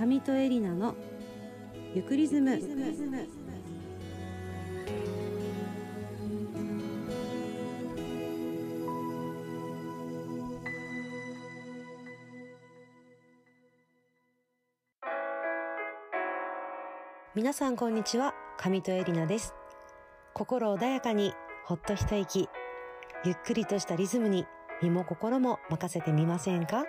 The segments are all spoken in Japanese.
上戸エリナのゆくリズム。皆さんこんにちは。上戸エリナです。心穏やかにほっと一息。ゆっくりとしたリズムに身も心も任せてみませんか？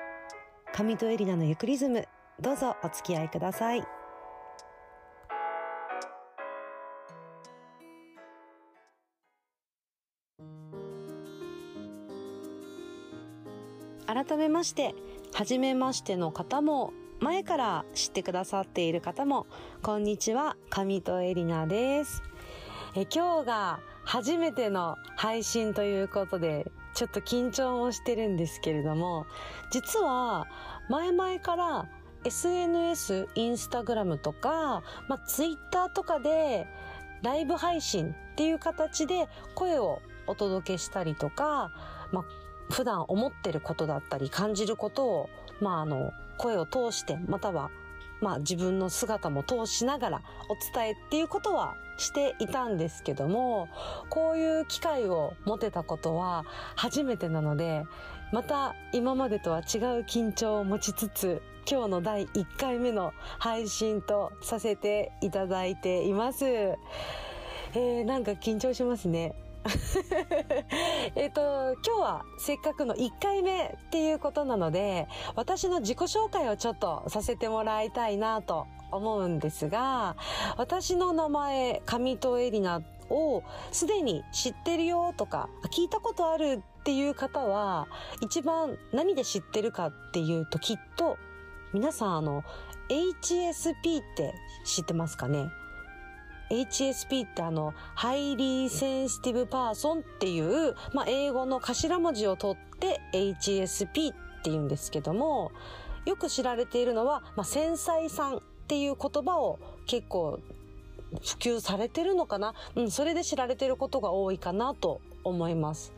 上戸エリナのゆくリズム。どうぞお付き合いください。改めまして初めましての方も前から知ってくださっている方もこんにちは。上戸エリナです。え今日が初めての配信ということでちょっと緊張もしてるんですけれども実は前々から SNS、インスタグラムとか、まあ、ツイッターとかでライブ配信っていう形で声をお届けしたりとか、まあ、普段思ってることだったり感じることを、まあ、あの、声を通して、または、まあ、自分の姿も通しながらお伝えっていうことはしていたんですけども、こういう機会を持てたことは初めてなので、また今までとは違う緊張を持ちつつ、今日の第1回目の配信とさせていただいています。えー、なんか緊張しますね。えっと、今日はせっかくの1回目っていうことなので、私の自己紹介をちょっとさせてもらいたいなと思うんですが、私の名前、上戸エリナをすでに知ってるよとか、聞いたことあるっていう方は、一番何で知ってるかっていうときっと、皆さんあの、HSP って知ってますかね？HSP ってあの、 highly sensitive person っていう、まあ、英語の頭文字を取って HSP って言うんですけども、よく知られているのは、まあ、繊細さんっていう言葉を結構普及されてるのかな？うん、それで知られてることが多いかなと思います。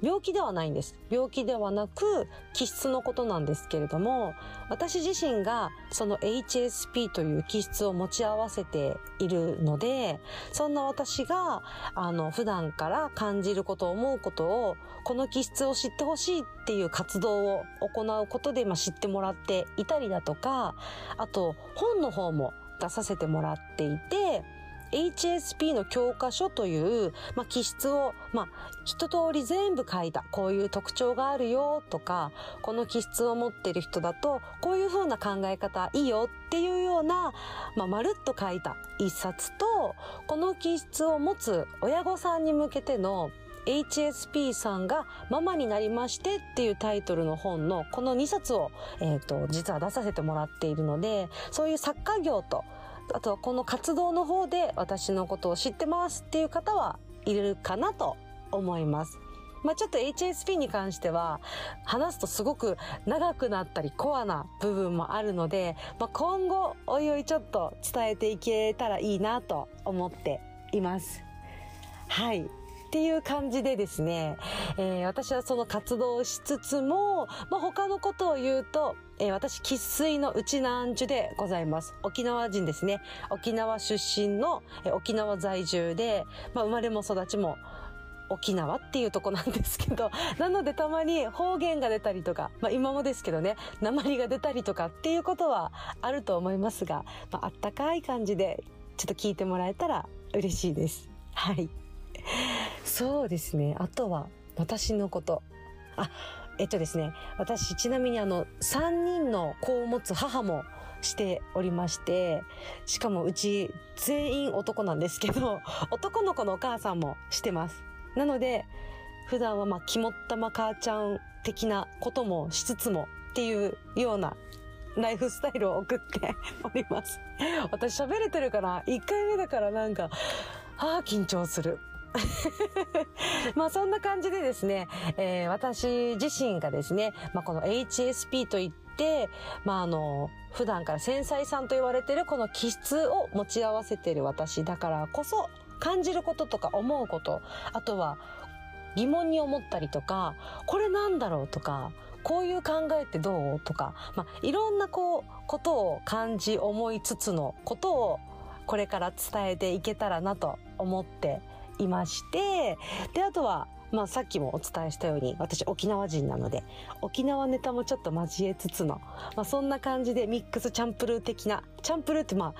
病気ではないんです。病気ではなく、気質のことなんですけれども、私自身がその HSP という気質を持ち合わせているので、そんな私が、あの、普段から感じること、思うことを、この気質を知ってほしいっていう活動を行うことで、まあ、知ってもらっていたりだとか、あと、本の方も出させてもらっていて、HSP の教科書という、まあ、気質を、まあ、一通り全部書いた。こういう特徴があるよとか、この気質を持ってる人だと、こういう風な考え方いいよっていうような、まあ、まるっと書いた一冊と、この気質を持つ親御さんに向けての HSP さんがママになりましてっていうタイトルの本のこの2冊を、えっ、ー、と、実は出させてもらっているので、そういう作家業とあとはこの活動の方で私のことを知ってますっていう方はいるかなと思います。まあちょっと HSP に関しては話すとすごく長くなったりコアな部分もあるので、まあ、今後おいおいちょっと伝えていけたらいいなと思っています。はい。っていう感じでですね、えー、私はその活動をしつつも、まあ、他のことを言うと、えー、私、喫水の内南樹でございます。沖縄人ですね。沖縄出身の、えー、沖縄在住で、まあ、生まれも育ちも沖縄っていうとこなんですけど、なのでたまに方言が出たりとか、まあ今もですけどね、鉛が出たりとかっていうことはあると思いますが、まああったかい感じでちょっと聞いてもらえたら嬉しいです。はい。そうですね。あとは、私のこと。あ、えっとですね。私、ちなみにあの、3人の子を持つ母もしておりまして、しかもうち全員男なんですけど、男の子のお母さんもしてます。なので、普段はまあ、肝っ玉母ちゃん的なこともしつつもっていうようなライフスタイルを送って おります。私喋れてるから、1回目だからなんか、ああ、緊張する。まあそんな感じでですね、えー、私自身がですね、まあこの HSP といって、まああの、普段から繊細さんと言われてるこの気質を持ち合わせてる私だからこそ感じることとか思うこと、あとは疑問に思ったりとか、これなんだろうとか、こういう考えってどうとか、まあ、いろんなこう、ことを感じ思いつつのことをこれから伝えていけたらなと思っていまして、で、あとは、まあさっきもお伝えしたように、私沖縄人なので、沖縄ネタもちょっと交えつつの、まあそんな感じでミックスチャンプルー的な、チャンプルーってまあ、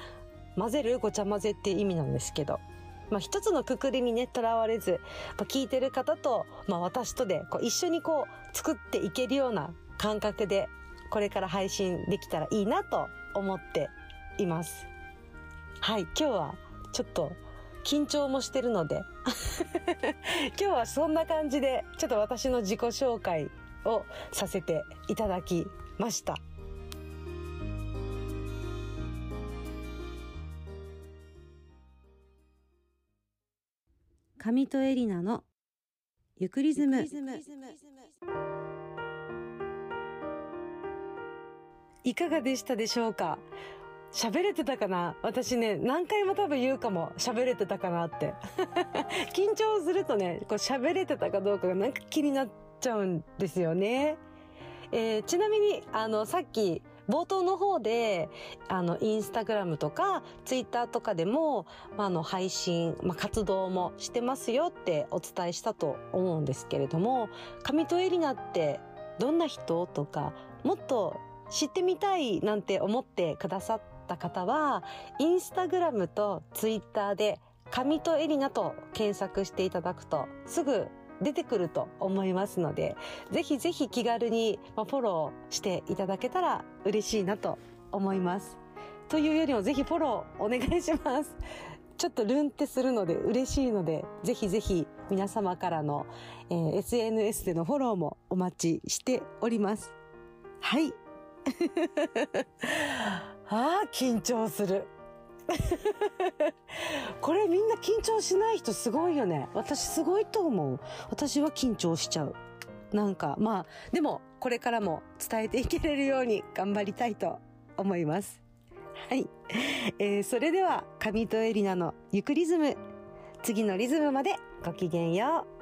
混ぜる？ごちゃ混ぜって意味なんですけど、まあ一つのくくりにね、とらわれず、まあ、聞いてる方と、まあ私とで、こう一緒にこう作っていけるような感覚で、これから配信できたらいいなと思っています。はい、今日はちょっと緊張もしてるので。今日はそんな感じでちょっと私の自己紹介をさせていただきました。上戸エリナのユクリズム。いかがでしたでしょうか？喋れてたかな？私ね、何回も多分言うかも、喋れてたかなって。緊張するとね、こう喋れてたかどうかがなんか気になっちゃうんですよね。えー、ちなみに、あの、さっき、冒頭の方で、あの、インスタグラムとか、ツイッターとかでも、まあ、の、配信、まあ、活動もしてますよってお伝えしたと思うんですけれども、上戸エリナってどんな人？とか、もっと知ってみたいなんて思ってくださってった方は、インスタグラムとツイッターで、神とエリナと検索していただくと、すぐ出てくると思いますので、ぜひぜひ気軽にフォローしていただけたら嬉しいなと思います。というよりもぜひフォローお願いします。ちょっとルンってするので嬉しいので、ぜひぜひ皆様からの、えー、SNS でのフォローもお待ちしております。はい。ああ、緊張する。これみんな緊張しない人すごいよね。私すごいと思う。私は緊張しちゃう。なんか、まあ、でも、これからも伝えていけれるように頑張りたいと思います。はい。えー、それでは、上戸エリナのゆくリズム。次のリズムまでごきげんよう。